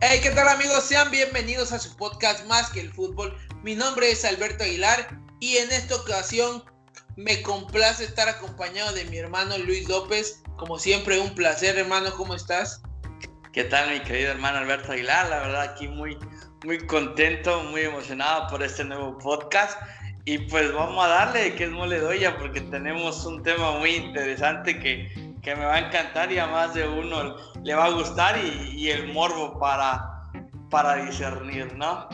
Hey, ¿qué tal amigos? Sean bienvenidos a su podcast Más que el fútbol. Mi nombre es Alberto Aguilar y en esta ocasión me complace estar acompañado de mi hermano Luis López. Como siempre, un placer, hermano. ¿Cómo estás? ¿Qué tal, mi querido hermano Alberto Aguilar? La verdad, aquí muy, muy contento, muy emocionado por este nuevo podcast. Y pues vamos a darle que es mole doya porque tenemos un tema muy interesante que que me va a encantar y a más de uno le va a gustar y, el morbo para, para discernir, ¿no?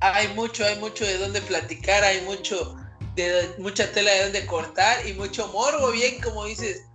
Hay mucho, hay mucho de dónde platicar, hay mucho de mucha tela de dónde cortar y mucho morbo, bien como dices,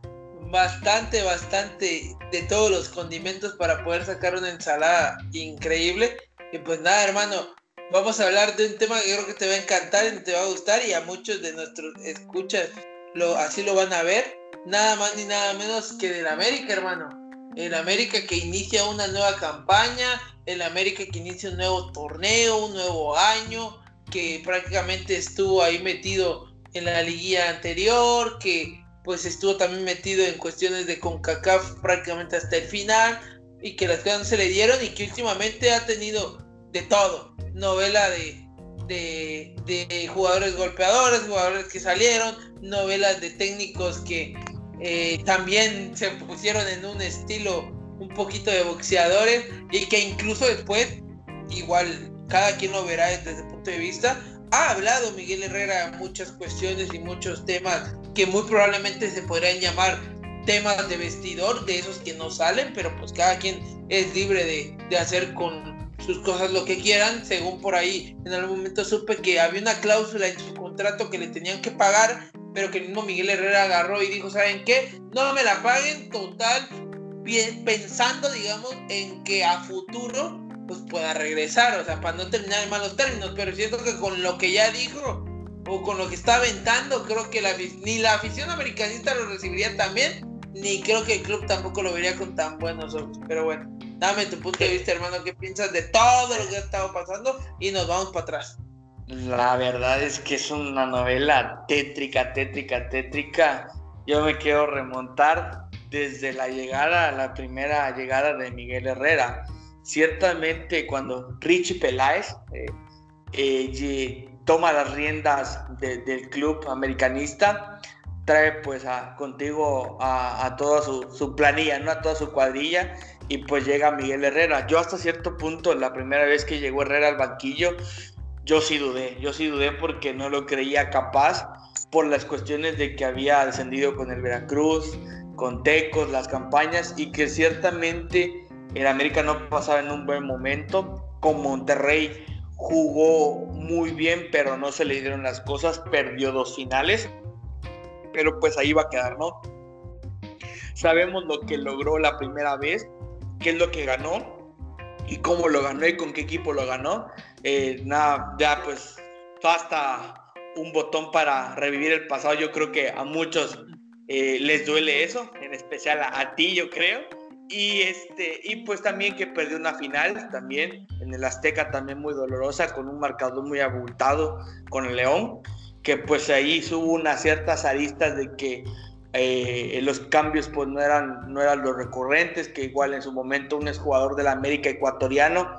bastante, bastante de todos los condimentos para poder sacar una ensalada increíble. Y pues nada, hermano, vamos a hablar de un tema que creo que te va a encantar y te va a gustar y a muchos de nuestros escuchas lo, así lo van a ver nada más ni nada menos que del América, hermano. El América que inicia una nueva campaña, el América que inicia un nuevo torneo, un nuevo año, que prácticamente estuvo ahí metido en la liguilla anterior, que pues estuvo también metido en cuestiones de CONCACAF prácticamente hasta el final, y que las cosas se le dieron y que últimamente ha tenido de todo, novela de, de, de jugadores golpeadores, jugadores que salieron, novelas de técnicos que eh, también se pusieron en un estilo un poquito de boxeadores y que incluso después, igual cada quien lo verá desde ese punto de vista, ha hablado Miguel Herrera muchas cuestiones y muchos temas que muy probablemente se podrían llamar temas de vestidor, de esos que no salen, pero pues cada quien es libre de, de hacer con sus cosas lo que quieran, según por ahí en algún momento supe que había una cláusula en su contrato que le tenían que pagar pero que mismo Miguel Herrera agarró y dijo, ¿saben qué? No me la paguen total, bien, pensando, digamos, en que a futuro pues pueda regresar, o sea, para no terminar en malos términos, pero siento que con lo que ya dijo o con lo que está aventando, creo que ni la afición americanista lo recibiría tan bien, ni creo que el club tampoco lo vería con tan buenos ojos, pero bueno, dame tu punto de vista, hermano, ¿qué piensas de todo lo que ha estado pasando? Y nos vamos para atrás. La verdad es que es una novela tétrica, tétrica, tétrica. Yo me quiero remontar desde la llegada, la primera llegada de Miguel Herrera. Ciertamente cuando Richie Peláez eh, eh, toma las riendas del club americanista, trae pues a, contigo a, toda su, su, planilla, ¿no? a toda su cuadrilla y pues llega Miguel Herrera. Yo hasta cierto punto, la primera vez que llegó Herrera al banquillo, yo sí dudé, yo sí dudé porque no lo creía capaz por las cuestiones de que había descendido con el Veracruz, con Tecos, las campañas y que ciertamente el América no pasaba en un buen momento. Con Monterrey jugó muy bien, pero no se le dieron las cosas, perdió dos finales, pero pues ahí va a quedar, ¿no? Sabemos lo que logró la primera vez, qué es lo que ganó y cómo lo ganó y con qué equipo lo ganó. Eh, nada, ya pues basta un botón para revivir el pasado. Yo creo que a muchos eh, les duele eso, en especial a, ti, yo creo. Y, este, y pues también que perdió una final, también en el Azteca, también muy dolorosa, con un marcador muy abultado con el León, que pues ahí hubo unas ciertas aristas de que eh, los cambios pues no eran, no eran los recurrentes, que igual en su momento un exjugador del América ecuatoriano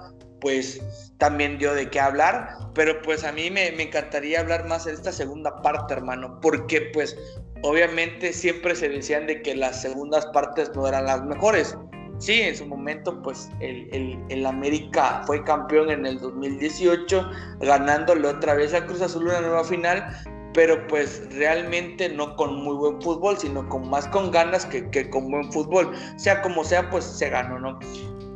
pues también dio de qué hablar, pero pues a mí me, encantaría hablar más en esta segunda parte, hermano, porque pues obviamente siempre se decían de que las segundas partes no eran las mejores. Sí, en su momento pues el, el, América fue campeón en el 2018, ganándole otra vez a Cruz Azul una nueva final, pero pues realmente no con muy buen fútbol, sino con más con ganas que, que con buen fútbol. Sea como sea, pues se ganó, ¿no?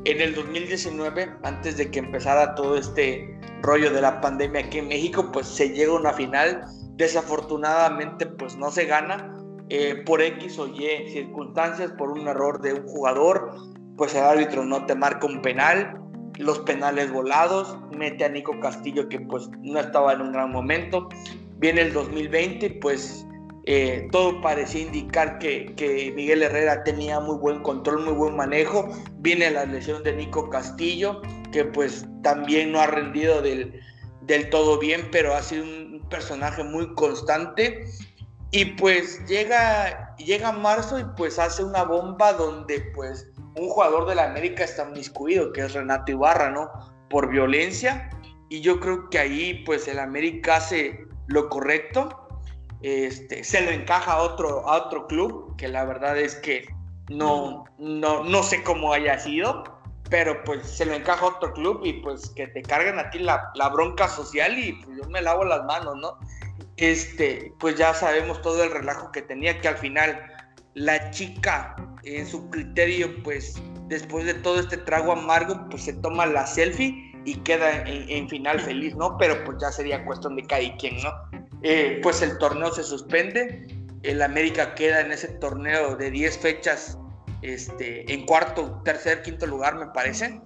en el 2019, antes de que empezara todo este rollo de la pandemia aquí en México, pues se llega a una final. Desafortunadamente, pues no se gana eh, por X o Y circunstancias, por un error de un jugador, pues el árbitro no te marca un penal los penales volados, mete a Nico Castillo que pues no estaba en un gran momento. Viene el 2020, pues eh, todo parecía indicar que, Miguel Herrera tenía muy buen control, muy buen manejo. Viene la lesión de Nico Castillo, que pues también no ha rendido del, del todo bien, pero ha sido un personaje muy constante. Y pues llega, llega marzo y pues hace una bomba donde pues un jugador de la América está miscuido, que es Renato Ibarra, ¿no? Por violencia. Y yo creo que ahí, pues, el América hace lo correcto. Este, se lo encaja a otro, a otro club, que la verdad es que no, no, no sé cómo haya sido, pero pues se lo encaja a otro club y pues que te carguen a ti la, la bronca social y pues yo me lavo las manos, ¿no? Este, pues ya sabemos todo el relajo que tenía, que al final la chica en su criterio, pues después de todo este trago amargo, pues se toma la selfie y queda en, final feliz, ¿no? Pero pues ya sería cuestión de cada quien, ¿no? Eh, pues el torneo se suspende, el América queda en ese torneo de 10 fechas este, en cuarto, tercer, quinto lugar, me parece.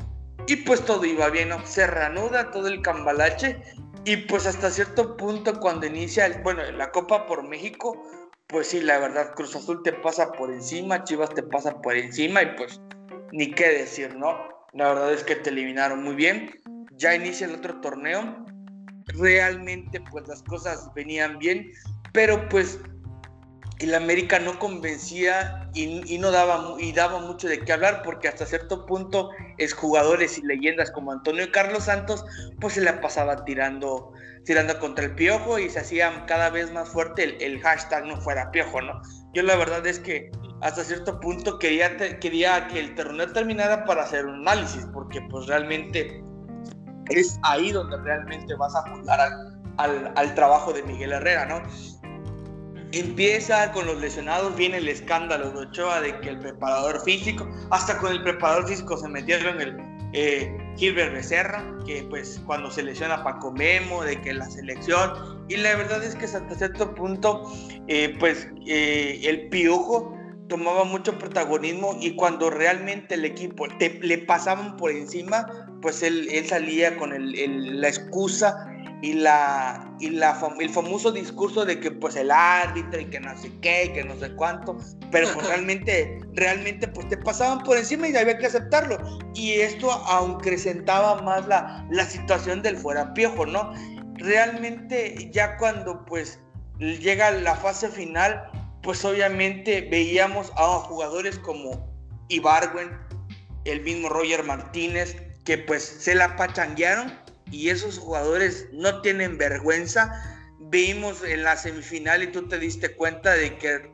Y pues todo iba bien, ¿no? Se reanuda todo el cambalache y pues hasta cierto punto cuando inicia, bueno, la Copa por México, pues sí, la verdad, Cruz Azul te pasa por encima, Chivas te pasa por encima y pues ni qué decir, ¿no? La verdad es que te eliminaron muy bien. Ya inicia el otro torneo. Realmente pues las cosas venían bien, pero pues el América no convencía y, no daba, y daba mucho de qué hablar porque hasta cierto punto es jugadores y leyendas como Antonio Carlos Santos pues se la pasaba tirando tirando contra el piojo y se hacía cada vez más fuerte el, hashtag no fuera piojo, ¿no? Yo la verdad es que hasta cierto punto quería, quería que el torneo terminara para hacer un análisis, porque pues realmente es ahí donde realmente vas a apuntar al, al, trabajo de Miguel Herrera, ¿no? Empieza con los lesionados, viene el escándalo de Ochoa de que el preparador físico, hasta con el preparador físico se metieron el, eh, Gilbert Becerra, que pues cuando se lesiona Paco Memo, de que la selección, y la verdad es que hasta cierto punto, eh, pues eh, el Piojo tomaba mucho protagonismo y cuando realmente el equipo le pasaban por encima, pues él, él salía con el, la excusa y la y la el famoso discurso de que pues el árbitro y que no sé qué y que no sé cuánto pero pues realmente realmente pues te pasaban por encima y había que aceptarlo. Y esto aunque sentaba más la, la situación del fuera piojo no realmente ya cuando pues llega la fase final pues obviamente veíamos a jugadores como Ibarwen el mismo Roger Martínez que pues se la pachanguearon y esos jugadores no tienen vergüenza. Vimos en la semifinal y tú te diste cuenta de que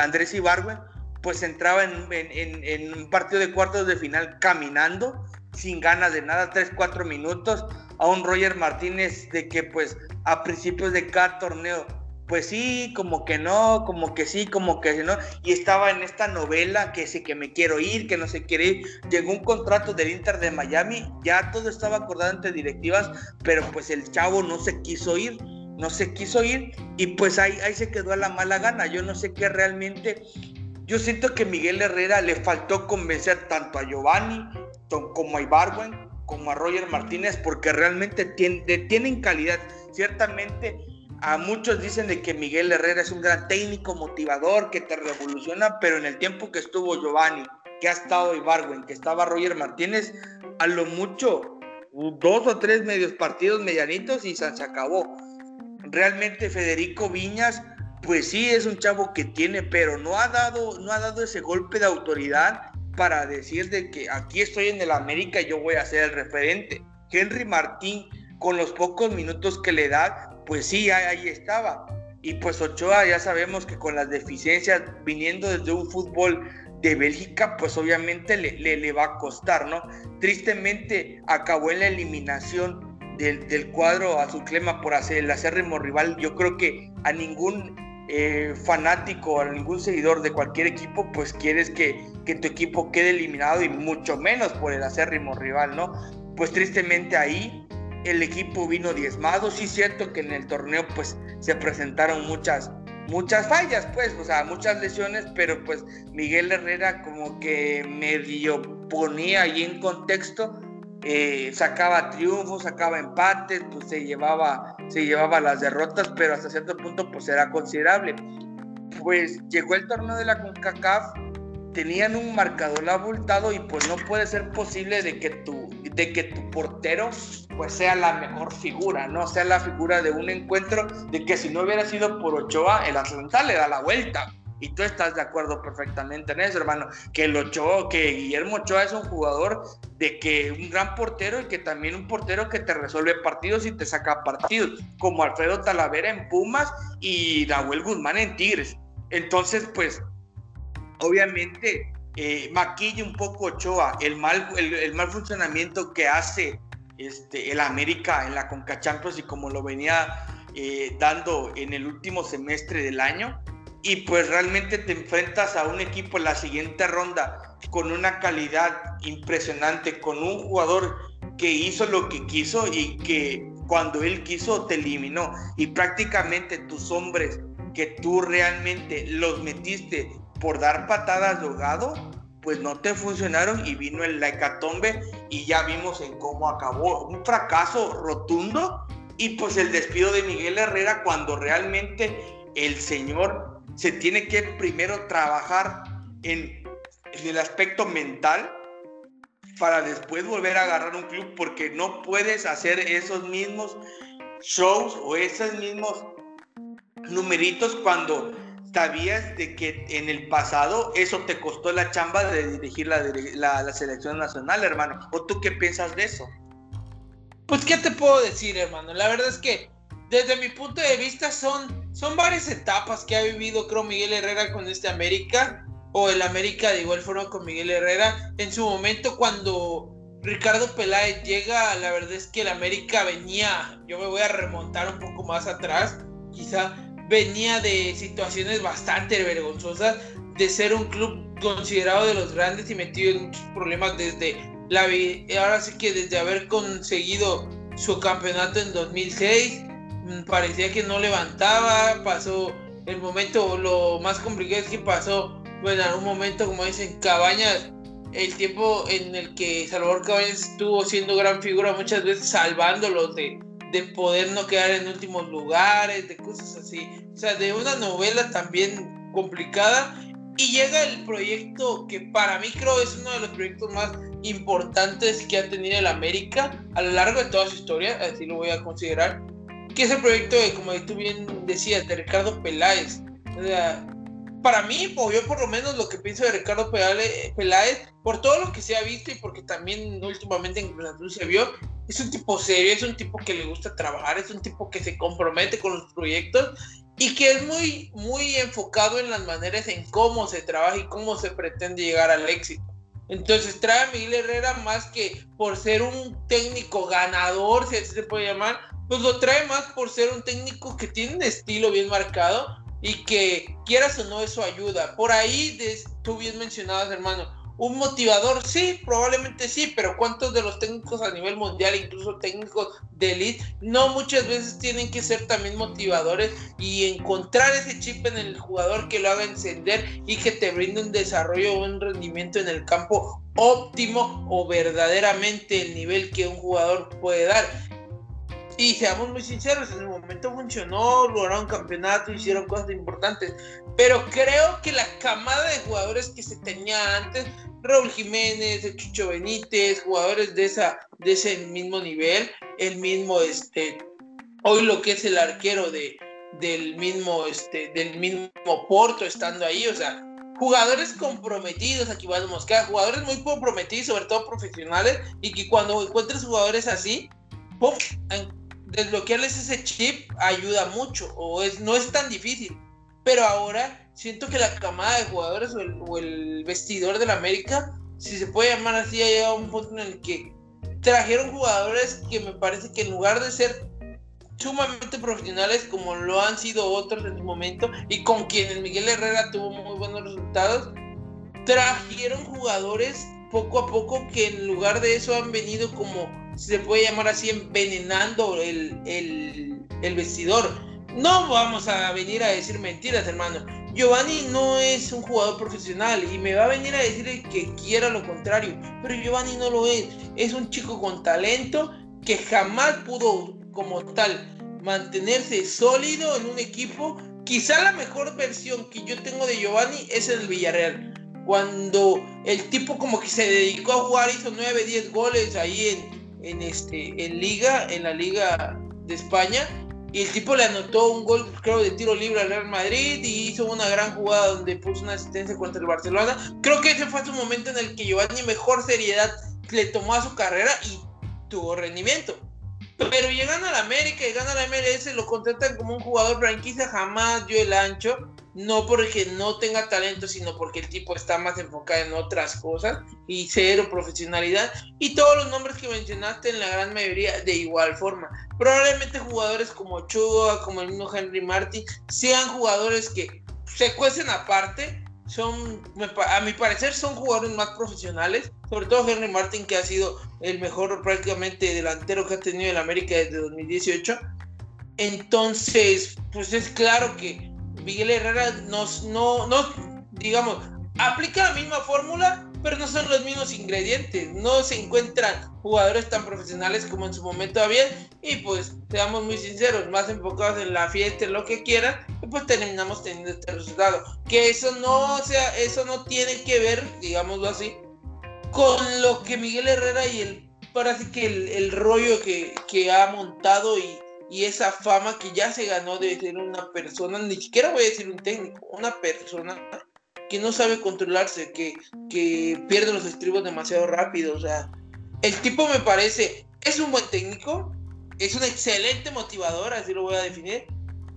Andrés Ibargüen pues entraba en, un partido de cuartos de final caminando, sin ganas de nada, 3-4 minutos, a un Roger Martínez de que pues a principios de cada torneo pues sí, como que no, como que sí, como que no. Y estaba en esta novela que sé que me quiero ir, que no se quiere ir. Llegó un contrato del Inter de Miami, ya todo estaba acordado entre directivas, pero pues el chavo no se quiso ir, no se quiso ir y pues ahí, ahí se quedó a la mala gana. Yo no sé qué realmente. Yo siento que Miguel Herrera le faltó convencer tanto a Giovanni como a Ibarwen, como a Roger Martínez, porque realmente tienen calidad. Ciertamente a muchos dicen de que Miguel Herrera es un gran técnico, motivador, que te revoluciona, pero en el tiempo que estuvo Giovanni, que ha estado Ibarwen, que estaba Roger Martínez, a lo mucho dos o tres medios partidos medianitos y se acabó. Realmente Federico Viñas, pues sí es un chavo que tiene, pero no ha dado, no ha dado ese golpe de autoridad para decir de que aquí estoy en el América y yo voy a ser el referente. Henry Martín, con los pocos minutos que le da, pues sí, ahí estaba. Y pues Ochoa ya sabemos que con las deficiencias viniendo desde un fútbol de Bélgica, pues obviamente le, le, va a costar, ¿no? Tristemente acabó en la eliminación del, del cuadro azulclema por hacer el acérrimo rival. Yo creo que a ningún eh, fanático, a ningún seguidor de cualquier equipo, pues quieres que, que tu equipo quede eliminado y mucho menos por el acérrimo rival, ¿no? Pues tristemente ahí el equipo vino diezmado. Sí, cierto que en el torneo pues se presentaron muchas, muchas fallas, pues, o sea, muchas lesiones, pero pues Miguel Herrera como que medio ponía ahí en contexto eh, sacaba triunfos, sacaba empates, pues se llevaba, se llevaba las derrotas, pero hasta cierto punto pues era considerable. Pues llegó el torneo de la CONCACAF, tenían un marcador abultado y pues no puede ser posible de que tu, de que tu portero pues sea la mejor figura, ¿no? Sea la figura de un encuentro, de que si no hubiera sido por Ochoa, el Atlanta le da la vuelta. Y tú estás de acuerdo perfectamente en eso, hermano. Que el Ochoa, que Guillermo Ochoa es un jugador de que un gran portero y que también un portero que te resuelve partidos y te saca partidos, como Alfredo Talavera en Pumas y Nahuel Guzmán en Tigres. Entonces, pues, obviamente, eh, maquilla un poco Ochoa el mal, el, mal funcionamiento que hace este, el América en la Conca Champions y como lo venía eh, dando en el último semestre del año. Y pues realmente te enfrentas a un equipo en la siguiente ronda con una calidad impresionante, con un jugador que hizo lo que quiso y que cuando él quiso te eliminó. Y prácticamente tus hombres que tú realmente los metiste por dar patadas de ahogado, pues no te funcionaron y vino el hecatombe y ya vimos en cómo acabó. Un fracaso rotundo y pues el despido de Miguel Herrera cuando realmente el señor se tiene que primero trabajar en, el aspecto mental para después volver a agarrar un club porque no puedes hacer esos mismos shows o esos mismos numeritos cuando sabías de que en el pasado eso te costó la chamba de dirigir la, selección nacional, hermano. ¿O tú qué piensas de eso? Pues, ¿qué te puedo decir, hermano? La verdad es que desde mi punto de vista son son varias etapas que ha vivido, creo, Miguel Herrera con este América, o el América de igual forma con Miguel Herrera. En su momento, cuando Ricardo Peláez llega, la verdad es que el América venía, yo me voy a remontar un poco más atrás, quizá venía de situaciones bastante vergonzosas, de ser un club considerado de los grandes y metido en muchos problemas desde la ahora sí que desde haber conseguido su campeonato en 2006 Mm, parecía que no levantaba, pasó el momento, lo más complicado es que pasó, bueno, en un momento, como dicen, Cabañas, el tiempo en el que Salvador Cabañas estuvo siendo gran figura, muchas veces salvándolos de, de poder no quedar en últimos lugares, de cosas así. O sea, de una novela también complicada. Y llega el proyecto que para mí creo es uno de los proyectos más importantes que ha tenido el América a lo largo de toda su historia, así lo voy a considerar, que es el proyecto de, como tú bien decías, de Ricardo Peláez. O sea, para mí, o yo por lo menos lo que pienso de Ricardo Peláez, por todo lo que se ha visto y porque también últimamente en Cruz se vio, es un tipo serio, es un tipo que le gusta trabajar, es un tipo que se compromete con los proyectos y que es muy, muy enfocado en las maneras en cómo se trabaja y cómo se pretende llegar al éxito. Entonces trae a Miguel Herrera más que por ser un técnico ganador, si así se puede llamar, pues lo trae más por ser un técnico que tiene un estilo bien marcado y que quieras o no eso ayuda. Por ahí tú bien mencionabas, hermano, un motivador, sí, probablemente sí, pero ¿cuántos de los técnicos a nivel mundial, incluso técnicos de elite, no muchas veces tienen que ser también motivadores y encontrar ese chip en el jugador que lo haga encender y que te brinde un desarrollo o un rendimiento en el campo óptimo o verdaderamente el nivel que un jugador puede dar? Y seamos muy sinceros, en el momento funcionó, lograron campeonato, hicieron cosas importantes. Pero creo que la camada de jugadores que se tenía antes, Raúl Jiménez, el Chucho Benítez, jugadores de, esa, de ese mismo nivel, el mismo, este, hoy lo que es el arquero de, del mismo, este, del mismo Porto estando ahí, o sea, jugadores comprometidos, aquí vamos a moscar, jugadores muy comprometidos, sobre todo profesionales, y que cuando encuentres jugadores así, ¡pum! Desbloquearles ese chip ayuda mucho o es, no es tan difícil. Pero ahora siento que la camada de jugadores o el, vestidor del América, si se puede llamar así, ha llegado a un punto en el que trajeron jugadores que me parece que en lugar de ser sumamente profesionales como lo han sido otros en su momento y con quienes Miguel Herrera tuvo muy buenos resultados, trajeron jugadores poco a poco que en lugar de eso han venido como se puede llamar así, envenenando el, el, vestidor. No vamos a venir a decir mentiras, hermano. Giovanni no es un jugador profesional y me va a venir a decir que quiera lo contrario, pero Giovanni no lo es. Es un chico con talento que jamás pudo como tal mantenerse sólido en un equipo. Quizá la mejor versión que yo tengo de Giovanni es el Villarreal. Cuando el tipo como que se dedicó a jugar, hizo 9, 10 goles ahí en, en, este, en liga, en la liga de España y el tipo le anotó un gol, creo, de tiro libre al Real Madrid y hizo una gran jugada donde puso una asistencia contra el Barcelona. Creo que ese fue su momento en el que Giovanni mejor seriedad le tomó a su carrera y tuvo rendimiento. Pero llegando a la América, llegando a la MLS, lo contratan como un jugador franquicia, jamás dio el ancho. No porque no tenga talento, sino porque el tipo está más enfocado en otras cosas y cero profesionalidad. Y todos los nombres que mencionaste, en la gran mayoría, de igual forma. Probablemente jugadores como Chua, como el mismo Henry Martin, sean jugadores que se cuecen aparte, son, a mi parecer, son jugadores más profesionales, sobre todo Henry Martin, que ha sido el mejor prácticamente delantero que ha tenido el América desde 2018. Entonces, pues es claro que Miguel Herrera nos, no, no, digamos, aplica la misma fórmula, pero no son los mismos ingredientes. No se encuentran jugadores tan profesionales como en su momento había. Y pues, seamos muy sinceros, más enfocados en la fiesta, en lo que quieran, y pues terminamos teniendo este resultado. Que eso no, sea, eso no tiene que ver, digámoslo así, con lo que Miguel Herrera y el, parece que el, rollo que, que ha montado y, y esa fama que ya se ganó de ser una persona, ni siquiera voy a decir un técnico, una persona que no sabe controlarse, que, que pierde los estribos demasiado rápido. O sea, el tipo me parece, es un buen técnico, es un excelente motivador, así lo voy a definir,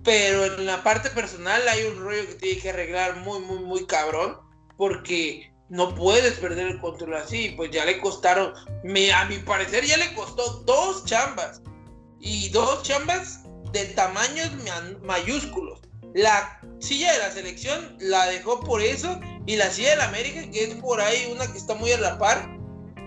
pero en la parte personal hay un rollo que tiene que arreglar muy, muy, muy cabrón, porque no puedes perder el control así, pues ya le costaron, me, a mi parecer ya le costó dos chambas, y dos chambas de tamaños mayúsculos. La silla de la selección la dejó por eso. Y la silla de la América, que es por ahí una que está muy a la par,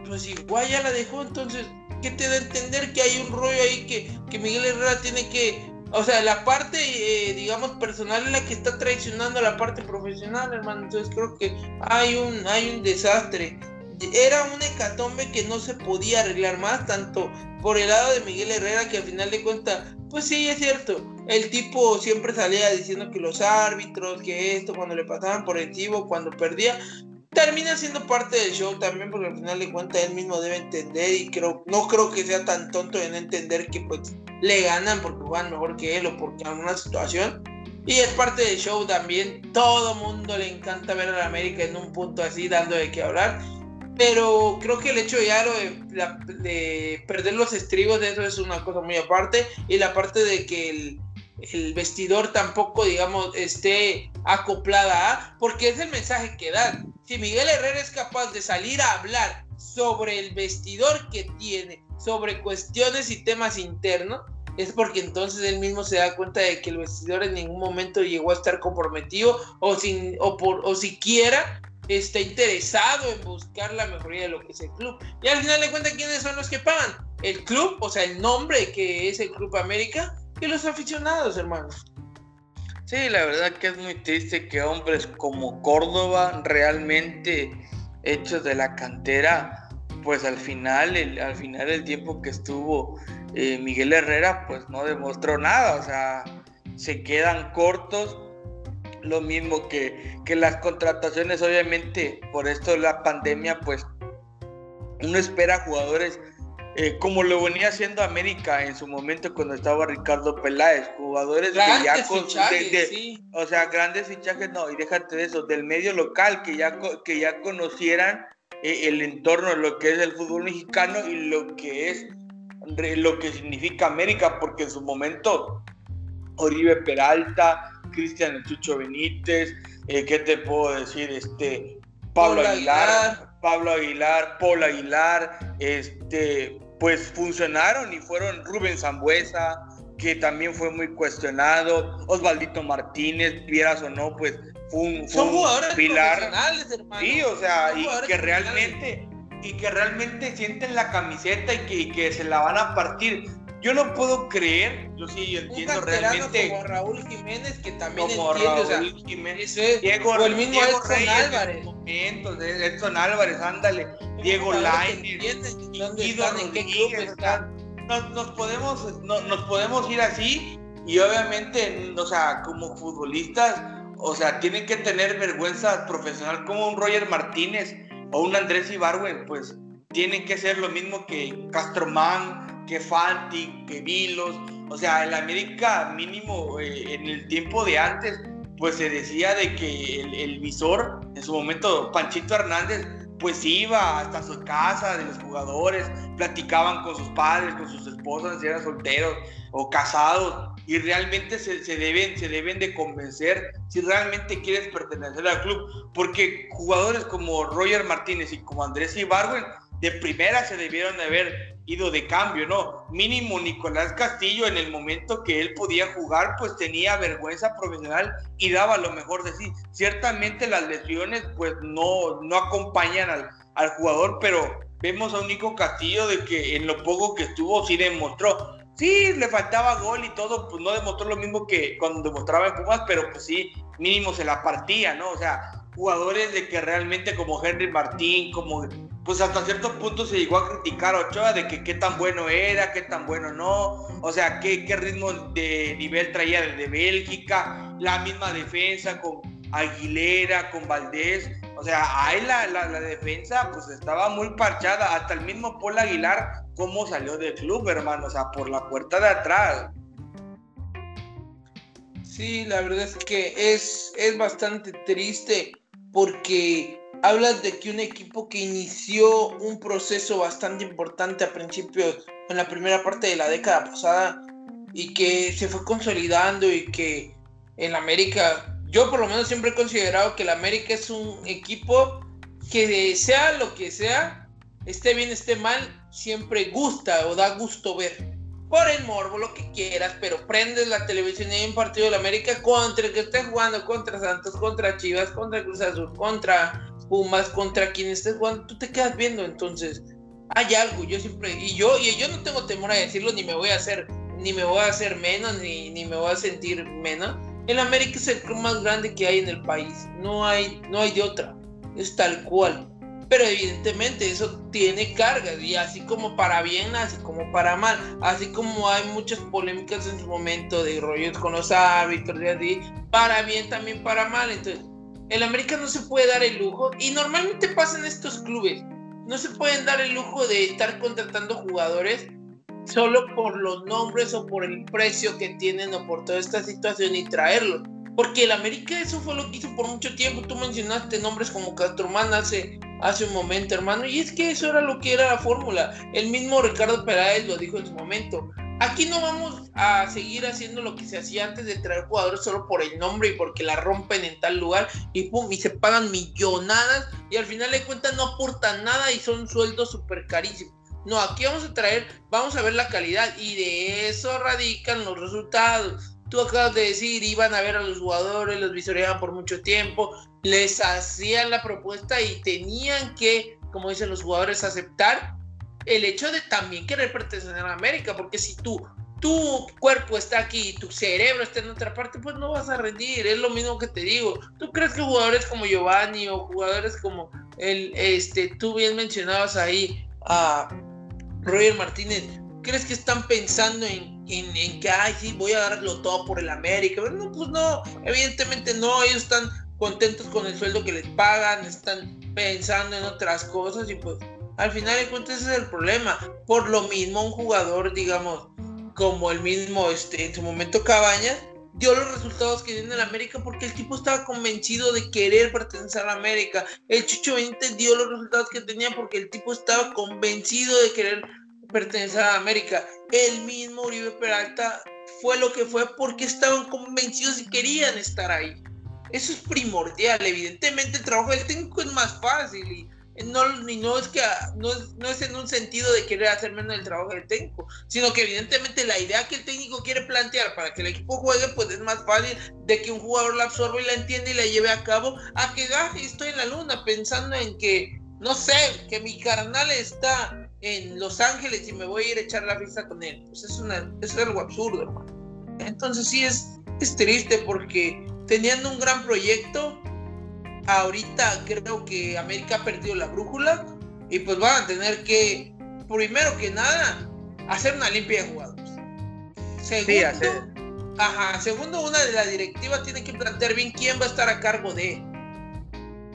pues igual ya la dejó. Entonces, ¿qué te da a entender que hay un rollo ahí que, que Miguel Herrera tiene que. O sea, la parte, eh, digamos, personal es la que está traicionando a la parte profesional, hermano. Entonces creo que hay un, hay un desastre. Era un hecatombe que no se podía arreglar más, tanto por el lado de Miguel Herrera, que al final de cuentas, pues sí, es cierto el tipo siempre salía diciendo que los árbitros, que esto, cuando le pasaban por encima, cuando perdía, termina siendo parte del show también, porque al final de cuentas él mismo debe entender y creo, no creo que sea tan tonto en entender que pues le ganan porque juegan mejor que él o porque alguna situación. Y es parte del show también. Todo mundo le encanta ver a la América en un punto así, dando de qué hablar. Pero creo que el hecho ya de, de perder los estribos de eso es una cosa muy aparte. Y la parte de que el, el vestidor tampoco, digamos, esté acoplada a, porque es el mensaje que dan. Si Miguel Herrera es capaz de salir a hablar sobre el vestidor que tiene, sobre cuestiones y temas internos, es porque entonces él mismo se da cuenta de que el vestidor en ningún momento llegó a estar comprometido o, sin, o, por, o siquiera está interesado en buscar la mejoría de lo que es el club. Y al final de cuentas, ¿quiénes son los que pagan? El club, o sea, el nombre que es el Club América, y los aficionados, hermanos. Sí, la verdad que es muy triste que hombres como Córdoba, realmente hechos de la cantera, pues al final, el, al final del tiempo que estuvo eh, Miguel Herrera, pues no demostró nada, o sea, se quedan cortos. Lo mismo que, que las contrataciones, obviamente, por esto de la pandemia, pues uno espera jugadores eh, como lo venía haciendo América en su momento cuando estaba Ricardo Peláez, jugadores que ya con, o sea, grandes fichajes, no, y déjate de eso, del medio local, que ya, que ya conocieran eh, el entorno, lo que es el fútbol mexicano y lo que es lo que significa América, porque en su momento Oribe Peralta, Cristian Chucho Benítez, eh, ¿qué te puedo decir? Este, Pablo Aguilar, Pablo Aguilar, Paul Aguilar, este, pues funcionaron y fueron Rubén Zambuesa, que también fue muy cuestionado, Osvaldito Martínez, vieras o no, pues fue un, Son jugadores pilar. Sí, o sea, y que realmente y que realmente sienten la camiseta y que, que, se la van a partir. Yo no puedo creer, yo sí yo entiendo realmente. Como Raúl Jiménez, que también como Raúl Jiménez, Diego, o el mismo Diego Edson Álvarez. Momentos, Edson Álvarez, ándale, Diego Lainez, nos, nos, podemos, no, nos podemos ir así y obviamente, o sea, como futbolistas, o sea, tienen que tener vergüenza profesional como un Roger Martínez o un Andrés Ibarwen, pues tienen que ser lo mismo que Castromán, que Fanti, que Vilos. O sea, el América mínimo eh, en el tiempo de antes, pues se decía de que el, visor, en su momento, Panchito Hernández, pues iba hasta su casa de los jugadores, platicaban con sus padres, con sus esposas, si eran solteros o casados, y realmente se, se, deben, se deben de convencer si realmente quieres pertenecer al club, porque jugadores como Roger Martínez y como Andrés Ibarwen de primera se debieron de haber ido de cambio, ¿no? Mínimo Nicolás Castillo en el momento que él podía jugar, pues tenía vergüenza profesional y daba lo mejor de sí. Ciertamente las lesiones pues no, no acompañan al, al jugador, pero vemos a un Nico Castillo de que en lo poco que estuvo sí demostró. Sí, le faltaba gol y todo, pues no demostró lo mismo que cuando demostraba en Pumas, pero pues sí, mínimo se la partía, ¿no? O sea, jugadores de que realmente como Henry Martín, como pues hasta cierto punto se llegó a criticar a Ochoa de que qué tan bueno era, qué tan bueno no, o sea, qué, qué ritmo de nivel traía desde Bélgica, la misma defensa con Aguilera, con Valdés, o sea, ahí la, la, la, defensa pues estaba muy parchada, hasta el mismo Paul Aguilar, cómo salió del club, hermano, o sea, por la puerta de atrás. Sí, la verdad es que es, es bastante triste porque hablas de que un equipo que inició un proceso bastante importante a principios, en la primera parte de la década pasada, y que se fue consolidando y que en América, yo por lo menos siempre he considerado que el América es un equipo que sea lo que sea, esté bien, esté mal, siempre gusta o da gusto ver. Por el morbo, lo que quieras, pero prendes la televisión y hay un partido de la América contra el que estés jugando, contra Santos, contra Chivas, contra Cruz Azul, contra Pumas, contra quien estés jugando, tú te quedas viendo, entonces hay algo, yo siempre, y yo, y yo no tengo temor a decirlo, ni me voy a hacer, ni me voy a hacer menos, ni, ni me voy a sentir menos. El América es el club más grande que hay en el país, no hay, no hay de otra, es tal cual. Pero evidentemente eso tiene cargas y así como para bien, así como para mal, así como hay muchas polémicas en su momento de rollos con los árbitros y así, para bien también para mal. Entonces, el América no se puede dar el lujo y normalmente pasa en estos clubes. No se pueden dar el lujo de estar contratando jugadores solo por los nombres o por el precio que tienen o por toda esta situación y traerlos porque el América eso fue lo que hizo por mucho tiempo. Tú mencionaste nombres como Castromán hace, hace un momento, hermano. Y es que eso era lo que era la fórmula. El mismo Ricardo Peláez lo dijo en su momento. Aquí no vamos a seguir haciendo lo que se hacía antes de traer jugadores solo por el nombre y porque la rompen en tal lugar y pum, y se pagan millonadas y al final de cuentas no aportan nada y son sueldos súper carísimos. No, aquí vamos a traer, vamos a ver la calidad y de eso radican los resultados Tú acabas de decir, iban a ver a los jugadores, los visoreaban por mucho tiempo, les hacían la propuesta y tenían que, como dicen los jugadores, aceptar el hecho de también querer pertenecer a América, porque si tú, tu cuerpo está aquí tu cerebro está en otra parte, pues no vas a rendir, es lo mismo que te digo. ¿Tú crees que jugadores como Giovanni o jugadores como el, este, tú bien mencionabas ahí a Roger Martínez, crees que están pensando en, en, que, ay, sí, voy a darlo todo por el América? No, pues no, evidentemente no, ellos están contentos con el sueldo que les pagan, están pensando en otras cosas y pues al final de cuentas ese es el problema. Por lo mismo un jugador, digamos, como el mismo, este, en su momento Cabañas, dio los resultados que dio en América porque el tipo estaba convencido de querer pertenecer a América. El Chucho Benítez dio los resultados que tenía porque el tipo estaba convencido de querer pertenecer a América. El mismo Uribe Peralta fue lo que fue porque estaban convencidos y querían estar ahí. Eso es primordial. Evidentemente el trabajo del técnico es más fácil y no, no, es que, no, no es en un sentido de querer hacer menos el trabajo del técnico, sino que evidentemente la idea que el técnico quiere plantear para que el equipo juegue, pues es más fácil de que un jugador la absorba y la entienda y la lleve a cabo, a que ah, estoy en la luna pensando en que, no sé, que mi carnal está en Los Ángeles y me voy a ir a echar la fiesta con él. Pues es, una, es algo absurdo, hermano. Entonces sí es, es triste porque teniendo un gran proyecto, ahorita creo que América ha perdido la brújula y pues van a tener que, primero que nada, hacer una limpia de jugadores. Segundo, ajá, segundo, una de la directiva tiene que plantear bien quién va a estar a cargo de,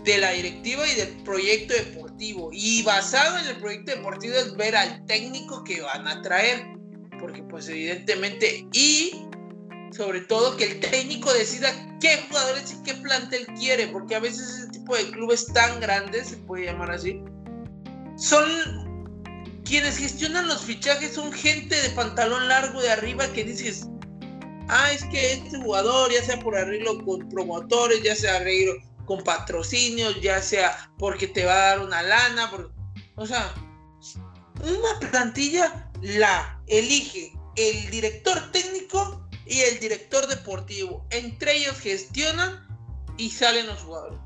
de la directiva y del proyecto deportivo. Y basado en el proyecto deportivo es ver al técnico que van a traer. Porque pues evidentemente, y sobre todo que el técnico decida qué jugadores y qué plantel quiere, porque a veces ese tipo de clubes tan grandes, se puede llamar así, son quienes gestionan los fichajes, son gente de pantalón largo de arriba que dices, ah, es que este jugador, ya sea por arreglo con promotores, ya sea arreglo con patrocinios, ya sea porque te va a dar una lana, o sea, una plantilla la elige el director técnico y el director deportivo. Entre ellos gestionan y salen los jugadores.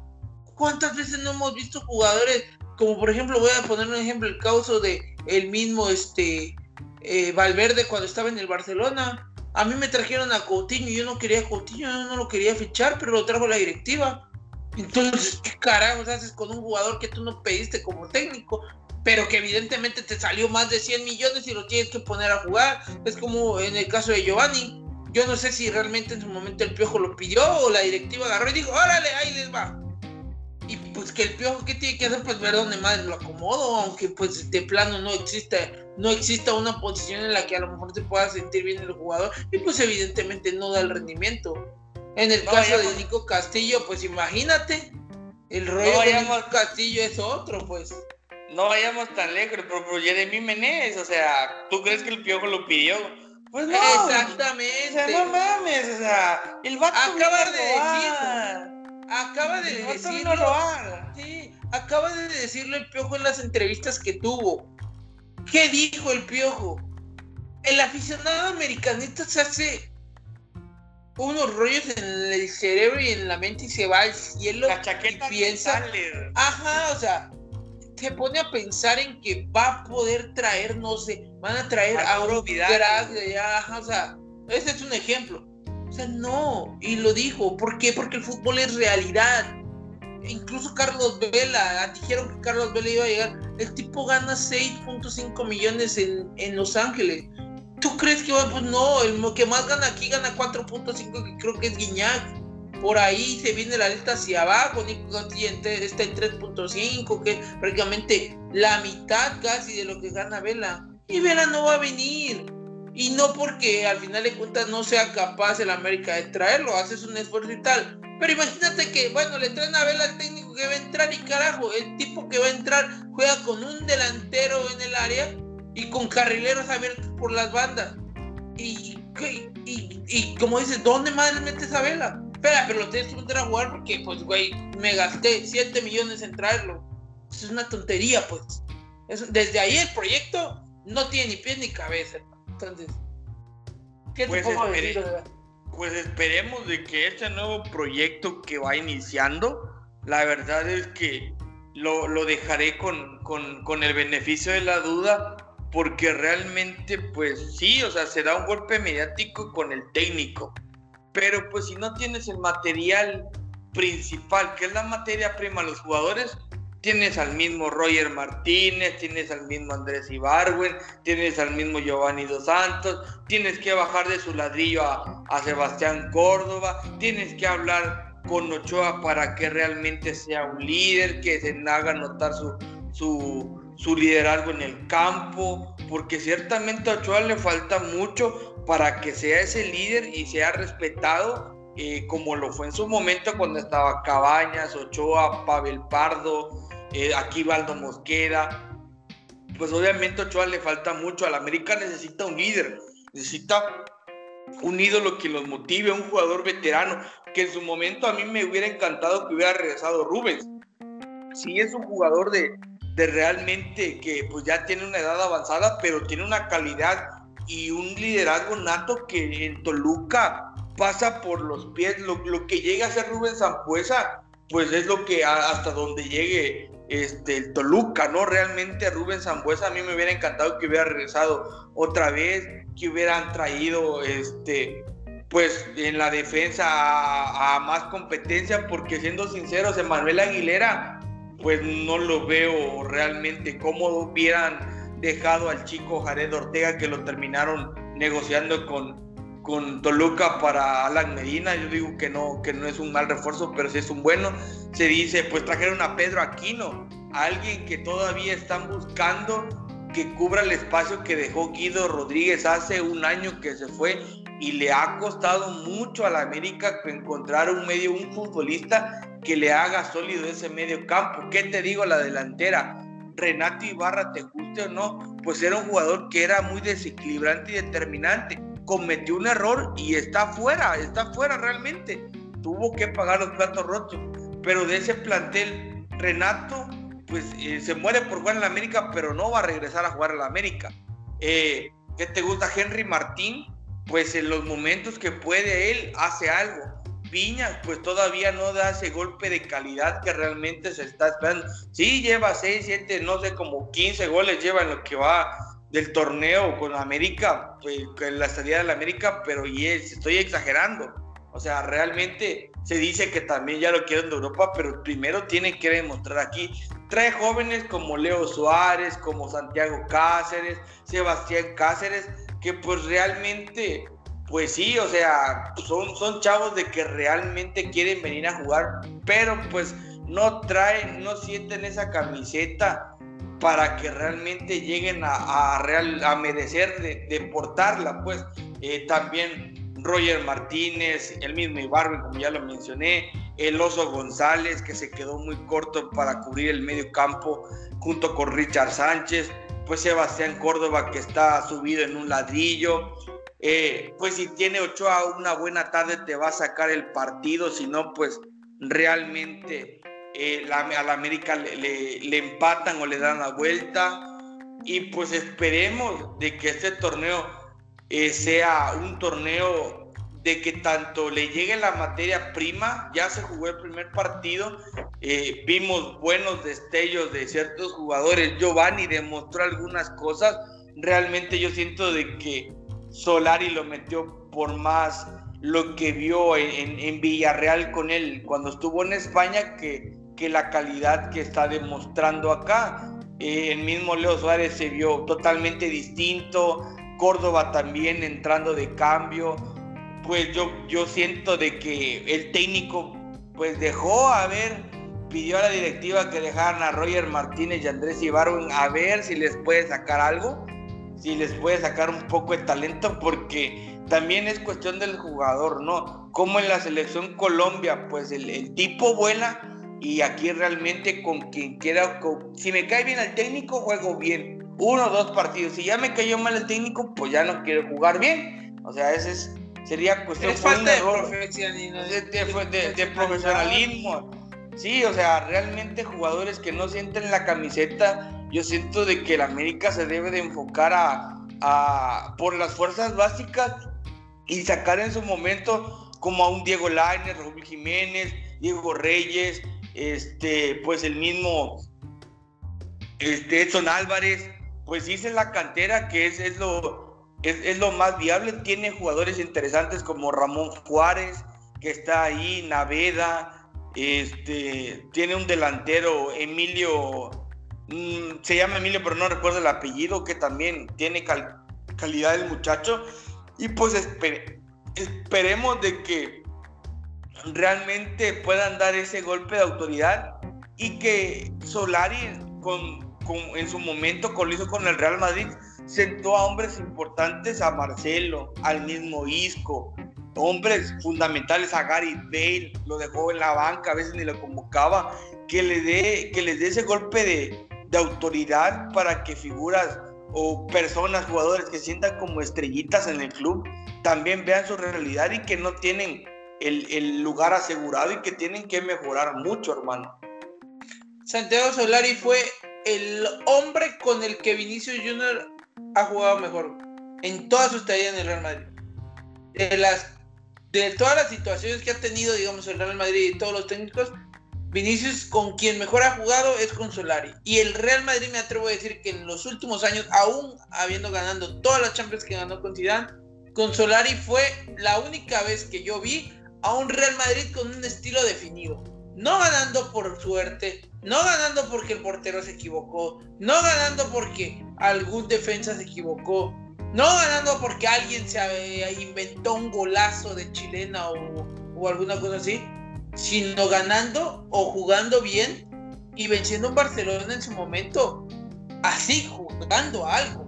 ¿Cuántas veces no hemos visto jugadores, como por ejemplo, voy a poner un ejemplo, el caso de el mismo este eh, Valverde cuando estaba en el Barcelona? A mí me trajeron a Coutinho yo no quería a Coutinho, yo no lo quería fichar, pero lo trajo la directiva. Entonces, ¿qué carajos haces con un jugador que tú no pediste como técnico? pero que evidentemente te salió más de 100 millones y lo tienes que poner a jugar. Es como en el caso de Giovanni. Yo no sé si realmente en su momento el Piojo lo pidió o la directiva agarró y dijo, órale, ahí les va. Y pues que el Piojo, ¿qué tiene que hacer? Pues ver dónde más lo acomodo, aunque pues de plano no existe, no exista una posición en la que a lo mejor se pueda sentir bien el jugador y pues evidentemente no da el rendimiento. En el caso de Nico Castillo, pues imagínate, el rollo de Nico Castillo es otro, pues. No vayamos tan lejos, pero, pero Jeremy Menez, o sea, ¿tú crees que el Piojo lo pidió? Pues no. Exactamente. O sea, no mames, o sea, el vato acaba de decirlo. Acaba de decirlo. Sí, acaba de decirlo el Piojo en las entrevistas que tuvo. ¿Qué dijo el Piojo? El aficionado americanista se hace unos rollos en el cerebro y en la mente y se va al cielo y piensa. Ajá, o sea, se pone a pensar en que va a poder traer, no sé, van a traer a allá, o sea, ese es un ejemplo. O sea, no, y lo dijo, ¿por qué? Porque el fútbol es realidad. Incluso Carlos Vela, dijeron que Carlos Vela iba a llegar. El tipo gana 6.5 millones en, en Los Ángeles. ¿Tú crees que va? Pues no, el que más gana aquí gana 4.5, que creo que es Guiñac por ahí se viene la lista hacia abajo, Nico está en 3.5, que es prácticamente la mitad casi de lo que gana Vela. Y Vela no va a venir. Y no porque al final de cuentas no sea capaz el América de traerlo, haces un esfuerzo y tal. Pero imagínate que, bueno, le traen a Vela al técnico que va a entrar y carajo, el tipo que va a entrar juega con un delantero en el área y con carrileros abiertos por las bandas. Y, y, y, como dices, ¿dónde más le metes a Vela? Espera, pero lo tienes que meter a jugar porque, pues, güey, me gasté 7 millones en traerlo. es una tontería, pues. desde ahí el proyecto no tiene ni pie ni cabeza. Entonces, ¿qué pues te decir? Pues esperemos de que este nuevo proyecto que va iniciando, la verdad es que lo, lo dejaré con, con, con el beneficio de la duda, porque realmente, pues sí, o sea, se da un golpe mediático con el técnico pero pues si no tienes el material principal, que es la materia prima los jugadores, tienes al mismo Roger Martínez, tienes al mismo Andrés Ibarwen, tienes al mismo Giovanni Dos Santos, tienes que bajar de su ladrillo a, Sebastián Córdoba, tienes que hablar con Ochoa para que realmente sea un líder, que se haga notar su, su, su liderazgo en el campo, porque ciertamente a Ochoa le falta mucho para que sea ese líder y sea respetado eh, como lo fue en su momento cuando estaba Cabañas, Ochoa, Pavel Pardo, eh, aquí Valdo Mosquera. Pues obviamente a Ochoa le falta mucho, al América necesita un líder, necesita un ídolo que los motive, un jugador veterano, que en su momento a mí me hubiera encantado que hubiera regresado Rubens. Sí es un jugador de, de realmente que pues ya tiene una edad avanzada, pero tiene una calidad y un liderazgo nato que en Toluca pasa por los pies. Lo, que llega a ser Rubén Zampuesa, pues es lo que hasta donde llegue este, el Toluca, ¿no? Realmente Rubén Zambuesa a mí me hubiera encantado que hubiera regresado otra vez, que hubieran traído, este, pues en la defensa a, más competencia, porque siendo sinceros, Emanuel Aguilera, pues no lo veo realmente cómodo, hubieran dejado al chico Jared Ortega que lo terminaron negociando con, con Toluca para Alan Medina. Yo digo que no, que no es un mal refuerzo, pero sí es un bueno. Se dice, pues trajeron a Pedro Aquino, alguien que todavía están buscando que cubra el espacio que dejó Guido Rodríguez hace un año que se fue y le ha costado mucho a la América encontrar un medio, un futbolista que le haga sólido ese medio campo. ¿Qué te digo la delantera? Renato Ibarra, te guste o no, pues era un jugador que era muy desequilibrante y determinante cometió un error y está fuera, está fuera realmente. Tuvo que pagar los platos rotos. Pero de ese plantel, Renato, pues eh, se muere por jugar en la América, pero no va a regresar a jugar en la América. Eh, ¿Qué te gusta Henry Martín? Pues en los momentos que puede él, hace algo. Piña, pues todavía no da ese golpe de calidad que realmente se está esperando. Sí, lleva 6, 7, no sé, como 15 goles lleva en lo que va del torneo con América, pues, en la salida de la América, pero y estoy exagerando. O sea, realmente se dice que también ya lo quieren de Europa, pero primero tiene que demostrar aquí. Trae jóvenes como Leo Suárez, como Santiago Cáceres, Sebastián Cáceres, que pues realmente, pues sí, o sea, son, son chavos de que realmente quieren venir a jugar, pero pues no traen, no sienten esa camiseta para que realmente lleguen a, real, a merecer de, portarla, pues. Eh, también Roger Martínez, el mismo Ibarbe, como ya lo mencioné, el Oso González, que se quedó muy corto para cubrir el medio campo, junto con Richard Sánchez, pues Sebastián Córdoba, que está subido en un ladrillo, eh, pues si tiene Ochoa una buena tarde te va a sacar el partido, si no, pues realmente eh, a la América le, empatan o le dan la vuelta. Y pues esperemos de que este torneo eh, sea un torneo de que tanto le llegue la materia prima, ya se jugó el primer partido, eh, vimos buenos destellos de ciertos jugadores, Giovanni demostró algunas cosas, realmente yo siento de que Solari lo metió por más lo que vio en, en Villarreal con él cuando estuvo en España, que que la calidad que está demostrando acá. Eh, el mismo Leo Suárez se vio totalmente distinto, Córdoba también entrando de cambio. Pues yo, yo siento de que el técnico pues dejó a ver, pidió a la directiva que dejaran a Roger Martínez y Andrés Ibarro a ver si les puede sacar algo, si les puede sacar un poco de talento, porque también es cuestión del jugador, ¿no? Como en la selección Colombia, pues el, el tipo vuela, y aquí realmente con quien quiera, si me cae bien el técnico, juego bien. Uno o dos partidos. Si ya me cayó mal el técnico, pues ya no quiero jugar bien. O sea, ese es, sería cuestión es falta de, profesionalismo. De, profesionalismo. Sí, o sea, realmente jugadores que no sienten la camiseta, yo siento de que el América se debe de enfocar a, a por las fuerzas básicas y sacar en su momento como a un Diego Lainez, Raúl Jiménez, Diego Reyes, este, pues el mismo este, Edson Álvarez, pues dice la cantera que es, es, lo, es, lo más viable, tiene jugadores interesantes como Ramón Juárez, que está ahí, Naveda, este, tiene un delantero, Emilio, mm, se llama Emilio, pero no recuerdo el apellido, que también tiene calidad el muchacho, y pues esperemos de que realmente puedan dar ese golpe de autoridad y que Solari con, en su momento lo hizo con el Real Madrid sentó a hombres importantes a Marcelo, al mismo Isco, hombres fundamentales a Gary Bale, lo dejó en la banca, a veces ni lo convocaba, que le dé que les dé ese golpe de, de autoridad para que figuras o personas, jugadores que sientan como estrellitas en el club, también vean su realidad y que no tienen el, lugar asegurado y que tienen que mejorar mucho, hermano. Santiago Solari fue el hombre con el que Vinicius Junior ha jugado mejor en toda su estadía en el Real Madrid. De, las, de todas las situaciones que ha tenido, digamos, el Real Madrid y todos los técnicos, Vinicius con quien mejor ha jugado es con Solari. Y el Real Madrid me atrevo a decir que en los últimos años, aún habiendo ganando todas las Champions que ganó con Zidane, con Solari fue la única vez que yo vi a un Real Madrid con un estilo definido. No ganando por suerte, no ganando porque el portero se equivocó, no ganando porque algún defensa se equivocó, no ganando porque alguien se inventó un golazo de chilena o, alguna cosa así, sino ganando o jugando bien y venciendo un Barcelona en su momento, así, jugando algo,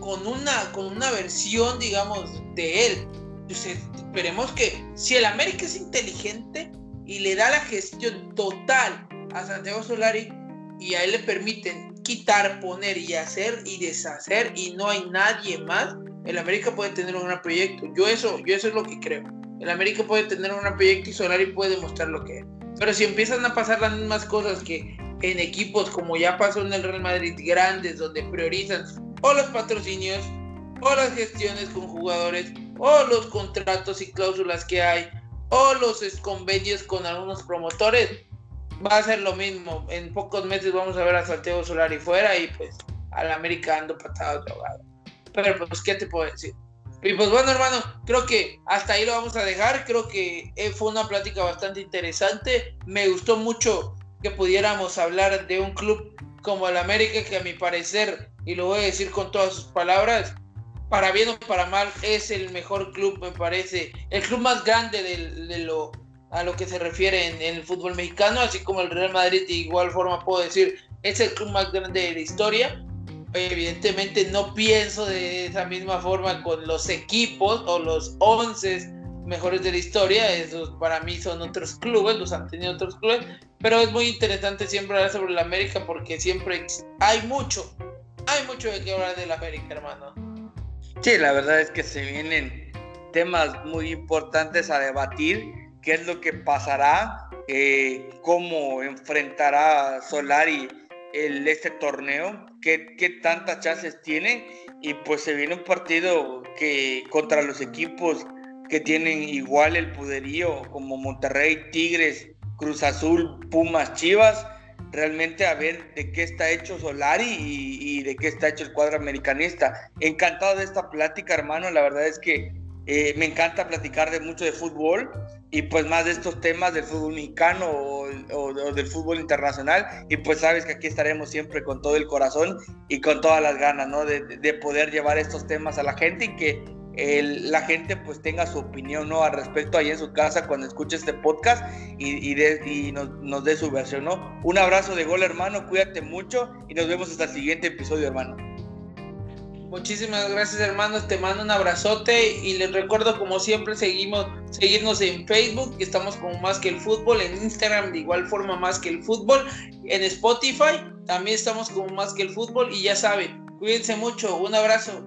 con una, con una versión, digamos, de él. Entonces, esperemos que si el América es inteligente y le da la gestión total a Santiago Solari y a él le permiten quitar, poner y hacer y deshacer y no hay nadie más, el América puede tener un gran proyecto. Yo eso, yo eso es lo que creo. El América puede tener un gran proyecto y Solari puede demostrar lo que es. Pero si empiezan a pasar las mismas cosas que en equipos como ya pasó en el Real Madrid grandes, donde priorizan o los patrocinios, o las gestiones con jugadores, o los contratos y cláusulas que hay, o los convenios con algunos promotores, va a ser lo mismo. En pocos meses vamos a ver a Santiago Solari fuera y pues al América ando patado drogado. Pero pues, ¿qué te puedo decir? Y pues bueno, hermano, creo que hasta ahí lo vamos a dejar. Creo que eh, fue una plática bastante interesante. Me gustó mucho que pudiéramos hablar de un club como el América, que a mi parecer, y lo voy a decir con todas sus palabras, para bien o para mal, es el mejor club, me parece, el club más grande de, lo, a lo que se refiere en, el fútbol mexicano, así como el Real Madrid, de igual forma puedo decir, es el club más grande de la historia evidentemente no pienso de esa misma forma con los equipos o los 11 mejores de la historia, esos para mí son otros clubes, los han tenido otros clubes, pero es muy interesante siempre hablar sobre la América porque siempre hay mucho, hay mucho de qué hablar de la América, hermano. Sí, la verdad es que se vienen temas muy importantes a debatir, qué es lo que pasará, eh, cómo enfrentará Solari este torneo, qué, qué tantas chances tiene y pues se viene un partido que contra los equipos que tienen igual el poderío como Monterrey, Tigres, Cruz Azul, Pumas, Chivas, realmente a ver de qué está hecho Solari y, y, de qué está hecho el cuadro americanista. Encantado de esta plática, hermano. La verdad es que eh, me encanta platicar de mucho de fútbol y pues más de estos temas del fútbol mexicano o, del fútbol internacional y pues sabes que aquí estaremos siempre con todo el corazón y con todas las ganas, ¿no? De, de poder llevar estos temas a la gente y que la gente pues tenga su opinión, ¿no? Al respecto ahí en su casa cuando escuche este podcast y, y, nos, nos dé su versión, ¿no? Un abrazo de gol, hermano, cuídate mucho y nos vemos hasta el siguiente episodio, hermano. Muchísimas gracias hermanos, te mando un abrazote y les recuerdo como siempre seguimos, seguirnos en Facebook, estamos como Más que el Fútbol, en Instagram de igual forma Más que el Fútbol, en Spotify también estamos como Más que el Fútbol y ya saben, cuídense mucho, un abrazo.